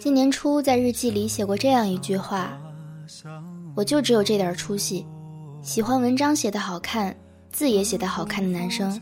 今年初在日记里写过这样一句话：“我就只有这点出息，喜欢文章写得好看，字也写得好看的男生。”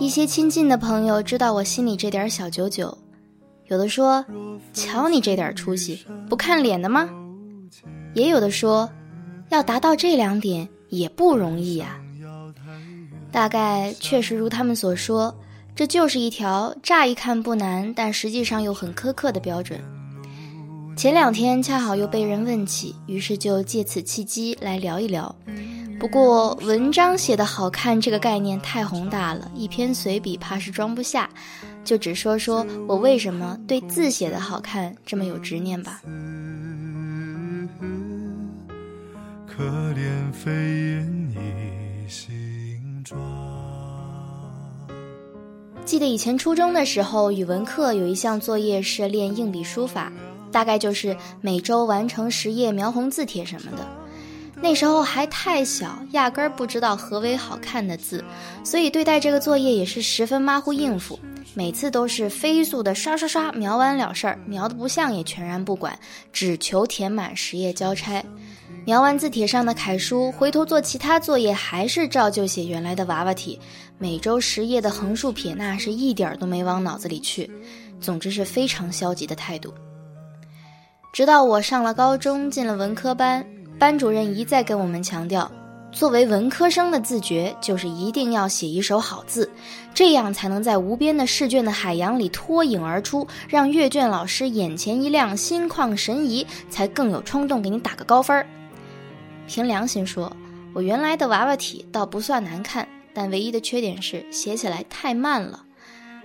一些亲近的朋友知道我心里这点小九九，有的说：“瞧你这点出息，不看脸的吗？”也有的说：“要达到这两点也不容易呀。”大概确实如他们所说，这就是一条乍一看不难，但实际上又很苛刻的标准。前两天恰好又被人问起，于是就借此契机来聊一聊。不过文章写的好看这个概念太宏大了，一篇随笔怕是装不下，就只说说我为什么对字写的好看这么有执念吧。可怜飞燕一形记得以前初中的时候，语文课有一项作业是练硬笔书法，大概就是每周完成十页描红字帖什么的。那时候还太小，压根儿不知道何为好看的字，所以对待这个作业也是十分马虎应付。每次都是飞速的刷刷刷描完了事儿，描的不像也全然不管，只求填满十页交差。描完字帖上的楷书，回头做其他作业还是照旧写原来的娃娃体。每周十页的横竖撇捺是一点都没往脑子里去，总之是非常消极的态度。直到我上了高中，进了文科班。班主任一再跟我们强调，作为文科生的自觉就是一定要写一手好字，这样才能在无边的试卷的海洋里脱颖而出，让阅卷老师眼前一亮，心旷神怡，才更有冲动给你打个高分儿。凭良心说，我原来的娃娃体倒不算难看，但唯一的缺点是写起来太慢了。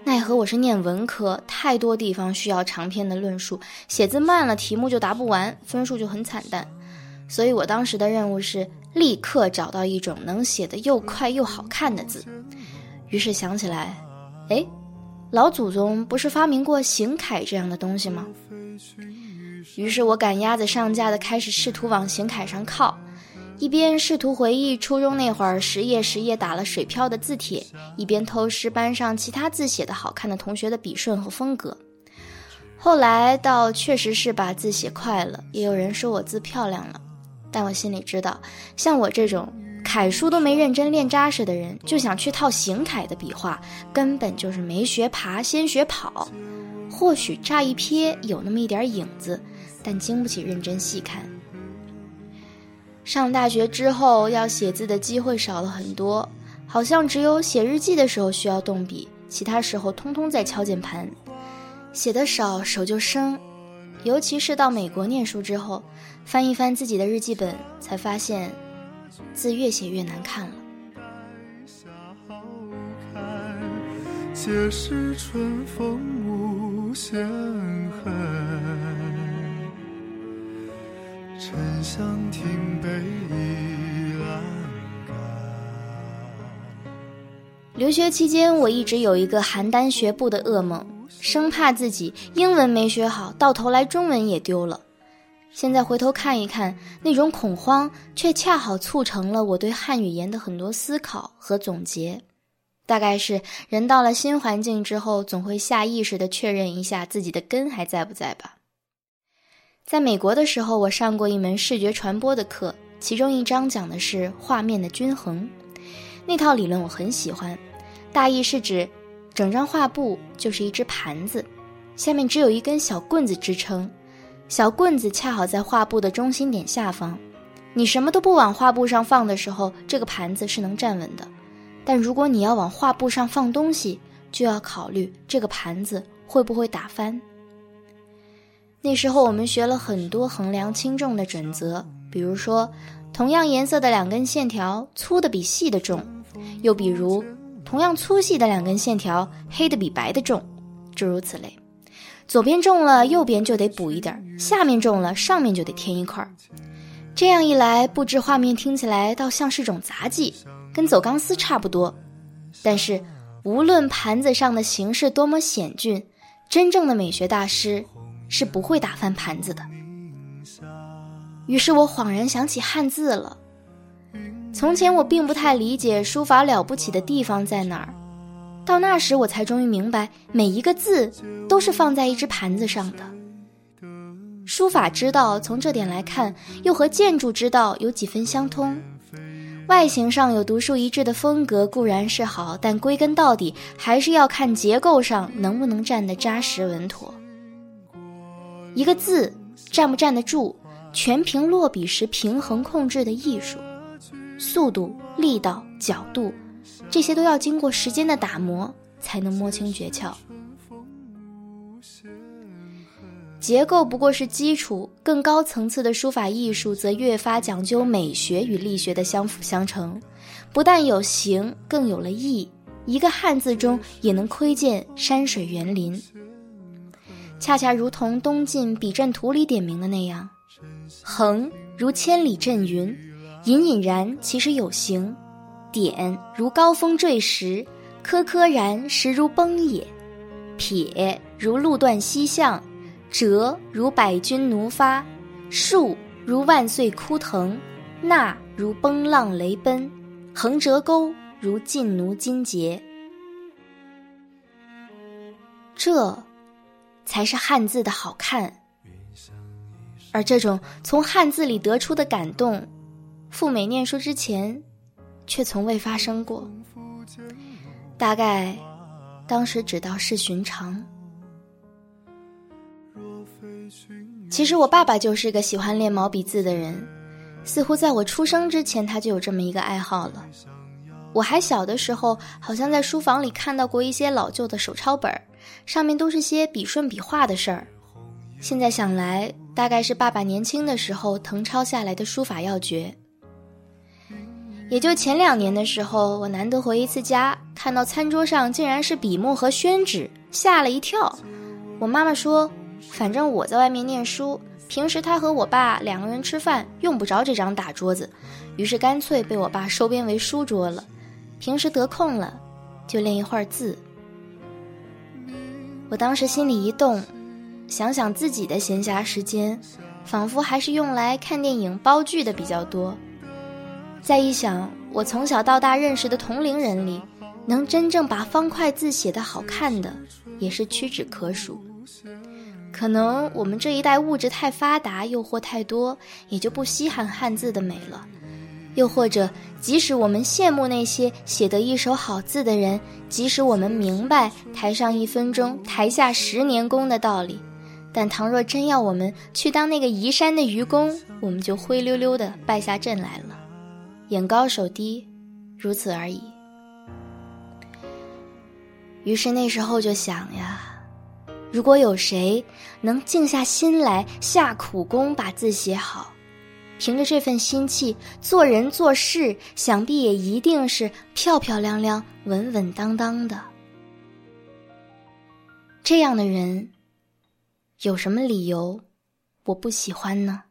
奈何我是念文科，太多地方需要长篇的论述，写字慢了，题目就答不完，分数就很惨淡。所以我当时的任务是立刻找到一种能写得又快又好看的字，于是想起来，哎，老祖宗不是发明过行楷这样的东西吗？于是我赶鸭子上架的开始试图往行楷上靠，一边试图回忆初中那会儿十页十页打了水漂的字帖，一边偷师班上其他字写的好看的同学的笔顺和风格。后来倒确实是把字写快了，也有人说我字漂亮了。但我心里知道，像我这种楷书都没认真练扎实的人，就想去套行楷的笔画，根本就是没学爬先学跑。或许乍一瞥有那么一点影子，但经不起认真细看。上大学之后，要写字的机会少了很多，好像只有写日记的时候需要动笔，其他时候通通在敲键盘。写的少，手就生。尤其是到美国念书之后，翻一翻自己的日记本，才发现字越写越难看了。留学期间，我一直有一个邯郸学步的噩梦。生怕自己英文没学好，到头来中文也丢了。现在回头看一看，那种恐慌却恰好促成了我对汉语言的很多思考和总结。大概是人到了新环境之后，总会下意识地确认一下自己的根还在不在吧。在美国的时候，我上过一门视觉传播的课，其中一章讲的是画面的均衡。那套理论我很喜欢，大意是指。整张画布就是一只盘子，下面只有一根小棍子支撑，小棍子恰好在画布的中心点下方。你什么都不往画布上放的时候，这个盘子是能站稳的。但如果你要往画布上放东西，就要考虑这个盘子会不会打翻。那时候我们学了很多衡量轻重的准则，比如说，同样颜色的两根线条，粗的比细的重，又比如。同样粗细的两根线条，黑的比白的重，诸如此类。左边重了，右边就得补一点；下面重了，上面就得添一块儿。这样一来，布置画面听起来倒像是种杂技，跟走钢丝差不多。但是，无论盘子上的形式多么险峻，真正的美学大师是不会打翻盘子的。于是我恍然想起汉字了。从前我并不太理解书法了不起的地方在哪儿，到那时我才终于明白，每一个字都是放在一只盘子上的。书法之道从这点来看，又和建筑之道有几分相通。外形上有独树一帜的风格固然是好，但归根到底还是要看结构上能不能站得扎实稳妥。一个字站不站得住，全凭落笔时平衡控制的艺术，速度、力道、角度，这些都要经过时间的打磨才能摸清诀窍。结构不过是基础，更高层次的书法艺术则越发讲究美学与力学的相辅相成，不但有形，更有了意。一个汉字中也能窥见山水园林，恰恰如同东晋笔阵图里点明的那样：横如千里阵云，隐隐然其实有形；点如高峰坠石，颗颗然实如崩也；撇如路断西向。折如百钧弩发，竖如万岁枯藤，捺如崩浪雷奔，横折钩如劲奴金节。这，才是汉字的好看。而这种从汉字里得出的感动，赴美念书之前，却从未发生过。大概，当时只道是寻常。其实我爸爸就是个喜欢练毛笔字的人，似乎在我出生之前他就有这么一个爱好了。我还小的时候，好像在书房里看到过一些老旧的手抄本上面都是些笔顺笔画的事儿。现在想来，大概是爸爸年轻的时候誊抄下来的书法要诀。也就前两年的时候，我难得回一次家，看到餐桌上竟然是笔墨和宣纸，吓了一跳。我妈妈说。反正我在外面念书，平时她和我爸两个人吃饭用不着这张大桌子，于是干脆被我爸收编为书桌了。平时得空了，就练一会儿字。我当时心里一动，想想自己的闲暇时间，仿佛还是用来看电影、煲剧的比较多。再一想，我从小到大认识的同龄人里，能真正把方块字写得好看的，也是屈指可数。可能我们这一代物质太发达，诱惑太多，也就不稀罕汉字的美了。又或者，即使我们羡慕那些写得一手好字的人，即使我们明白“台上一分钟，台下十年功”的道理，但倘若真要我们去当那个移山的愚公，我们就灰溜溜的败下阵来了，眼高手低，如此而已。于是那时候就想呀。如果有谁能静下心来下苦功把字写好，凭着这份心气做人做事，想必也一定是漂漂亮亮、稳稳当当的。这样的人，有什么理由我不喜欢呢？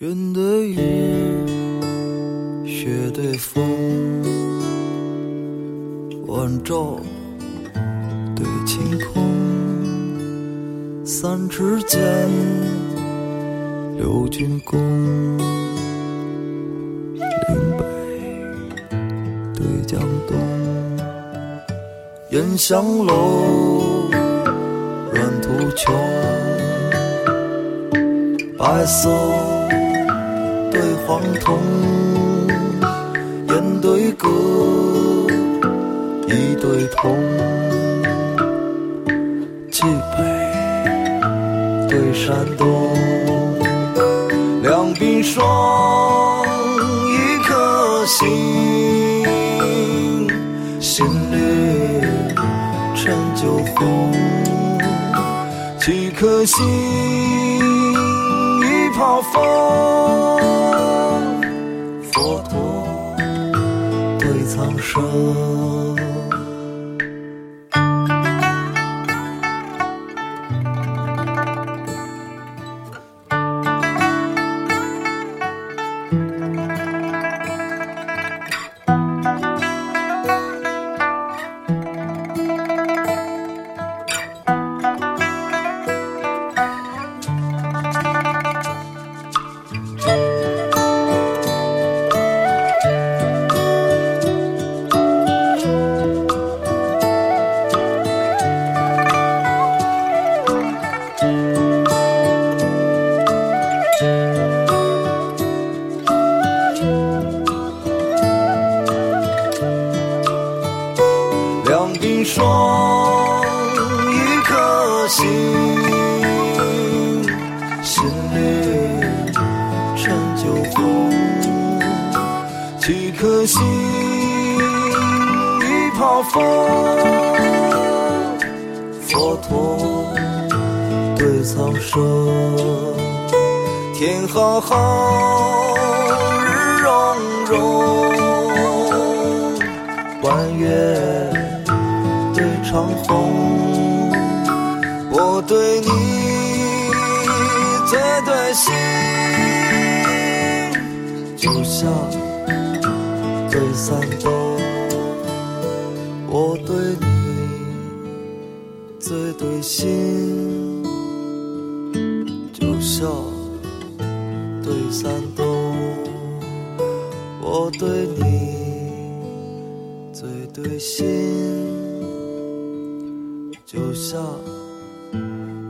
云对雨，雪对风，晚照对晴空。三尺剑，六钧弓。岭北对江东，烟香楼，软土穷，白色。对黄铜，烟对歌，一对铜，冀北对山东，两鬓霜，一颗心，心绿成酒红，几颗心，一泡风。苍心里陈旧风，几颗心一泡风，佛陀对苍生，天浩浩，日融融，弯月对。长虹，我对你最对心，就像对三冬。我对你最对心，就像对三冬。我对你最对心。就像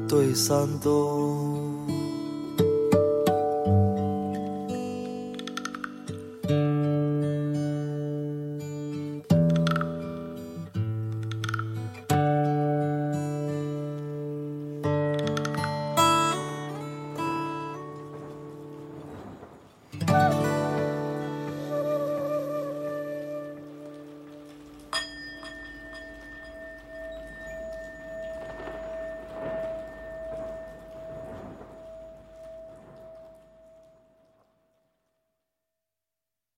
对山东。